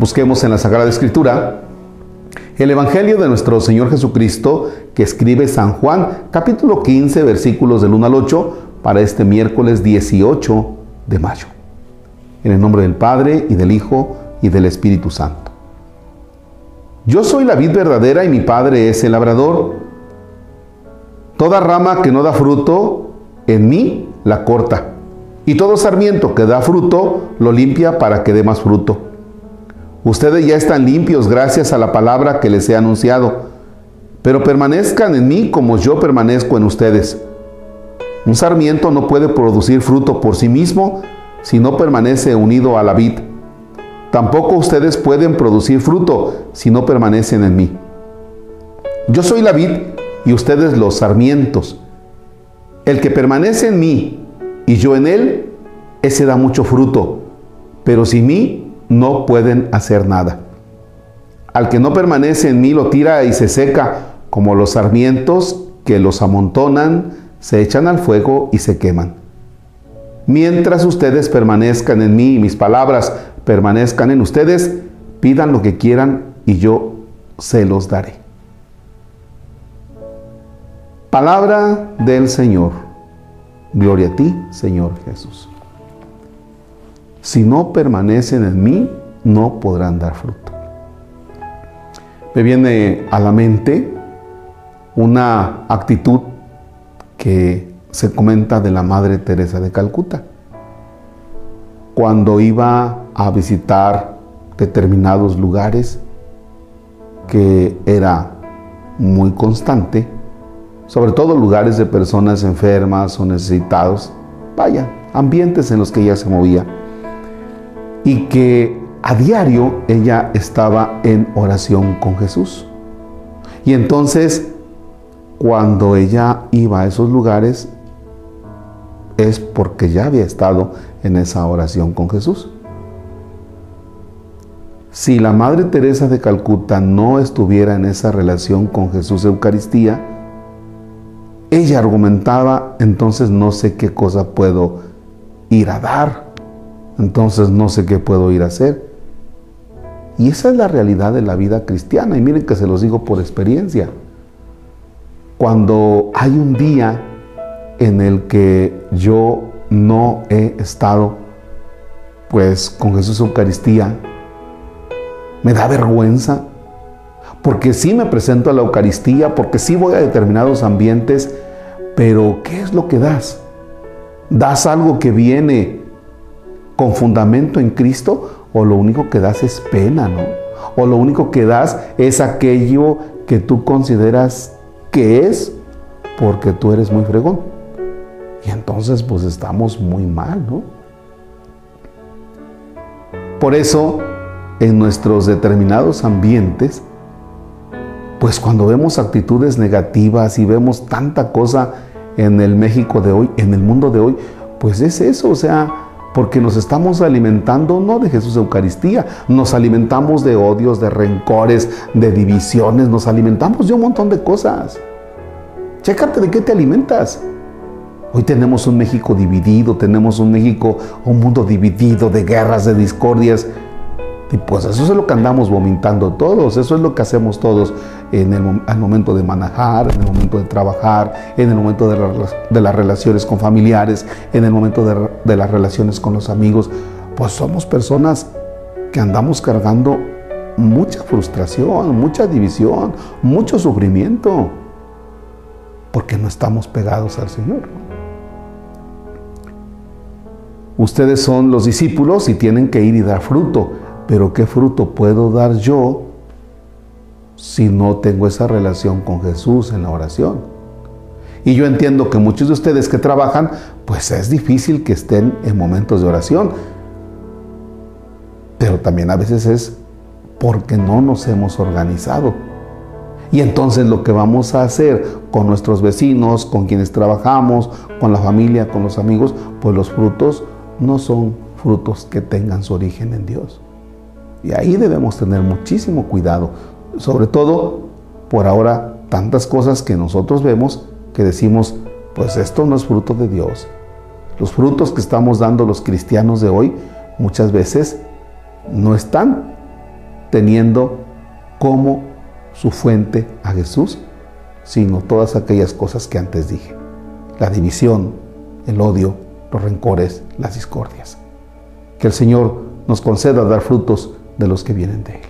Busquemos en la Sagrada Escritura el Evangelio de nuestro Señor Jesucristo que escribe San Juan, capítulo 15, versículos del 1 al 8, para este miércoles 18 de mayo. En el nombre del Padre y del Hijo y del Espíritu Santo. Yo soy la vid verdadera y mi Padre es el labrador. Toda rama que no da fruto, en mí la corta. Y todo sarmiento que da fruto, lo limpia para que dé más fruto. Ustedes ya están limpios gracias a la palabra que les he anunciado. Pero permanezcan en mí como yo permanezco en ustedes. Un sarmiento no puede producir fruto por sí mismo si no permanece unido a la vid. Tampoco ustedes pueden producir fruto si no permanecen en mí. Yo soy la vid y ustedes los sarmientos. El que permanece en mí y yo en él, ese da mucho fruto, pero sin mí no pueden hacer nada. Al que no permanece en mí lo tira y se seca, como los sarmientos que los amontonan, se echan al fuego y se queman. Mientras ustedes permanezcan en mí y mis palabras permanezcan en ustedes, pidan lo que quieran y yo se los daré. Palabra del Señor. Gloria a ti, Señor Jesús. Si no permanecen en mí, no podrán dar fruto. Me viene a la mente una actitud que se comenta de la Madre Teresa de Calcuta. Cuando iba a visitar determinados lugares, que era muy constante, sobre todo lugares de personas enfermas o necesitados, vaya, ambientes en los que ella se movía, y que a diario ella estaba en oración con Jesús. Y entonces, cuando ella iba a esos lugares, es porque ya había estado en esa oración con Jesús. Si la Madre Teresa de Calcuta no estuviera en esa relación con Jesús Eucaristía, ella argumentaba, entonces no sé qué cosa puedo ir a dar, entonces no sé qué puedo ir a hacer. Y esa es la realidad de la vida cristiana, y miren que se los digo por experiencia. Cuando hay un día en el que yo no he estado pues con Jesús Eucaristía, me da vergüenza, porque sí me presento a la Eucaristía, porque sí voy a determinados ambientes, pero ¿qué es lo que das? ¿Das algo que viene con fundamento en Cristo o lo único que das es pena, ¿no? O lo único que das es aquello que tú consideras que es porque tú eres muy fregón. Y entonces pues estamos muy mal, ¿no? Por eso en nuestros determinados ambientes, pues cuando vemos actitudes negativas y vemos tanta cosa en el México de hoy, en el mundo de hoy, pues es eso, o sea, porque nos estamos alimentando no de Jesús Eucaristía, nos alimentamos de odios, de rencores, de divisiones, nos alimentamos de un montón de cosas. Chécate de qué te alimentas. Hoy tenemos un México dividido, tenemos un México, un mundo dividido de guerras, de discordias. Y pues eso es lo que andamos vomitando todos, eso es lo que hacemos todos en el momento de manejar, en el momento de trabajar, en el momento de, las relaciones con familiares, en el momento de, de las relaciones con los amigos. Pues somos personas que andamos cargando mucha frustración, mucha división, mucho sufrimiento, porque no estamos pegados al Señor. Ustedes son los discípulos y tienen que ir y dar fruto pero ¿qué fruto puedo dar yo si no tengo esa relación con Jesús en la oración? Y yo entiendo que muchos de ustedes que trabajan, pues es difícil que estén en momentos de oración. Pero también a veces es porque no nos hemos organizado. Y entonces lo que vamos a hacer con nuestros vecinos, con quienes trabajamos, con la familia, con los amigos, pues los frutos no son frutos que tengan su origen en Dios. Y ahí debemos tener muchísimo cuidado, sobre todo por ahora tantas cosas que nosotros vemos que decimos, pues esto no es fruto de Dios. Los frutos que estamos dando los cristianos de hoy muchas veces no están teniendo como su fuente a Jesús, sino todas aquellas cosas que antes dije. La división, el odio, los rencores, las discordias. Que el Señor nos conceda dar frutos de los que vienen de Él.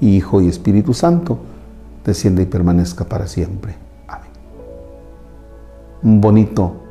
Hijo y Espíritu Santo, desciende y permanezca para siempre. Amén. Un bonito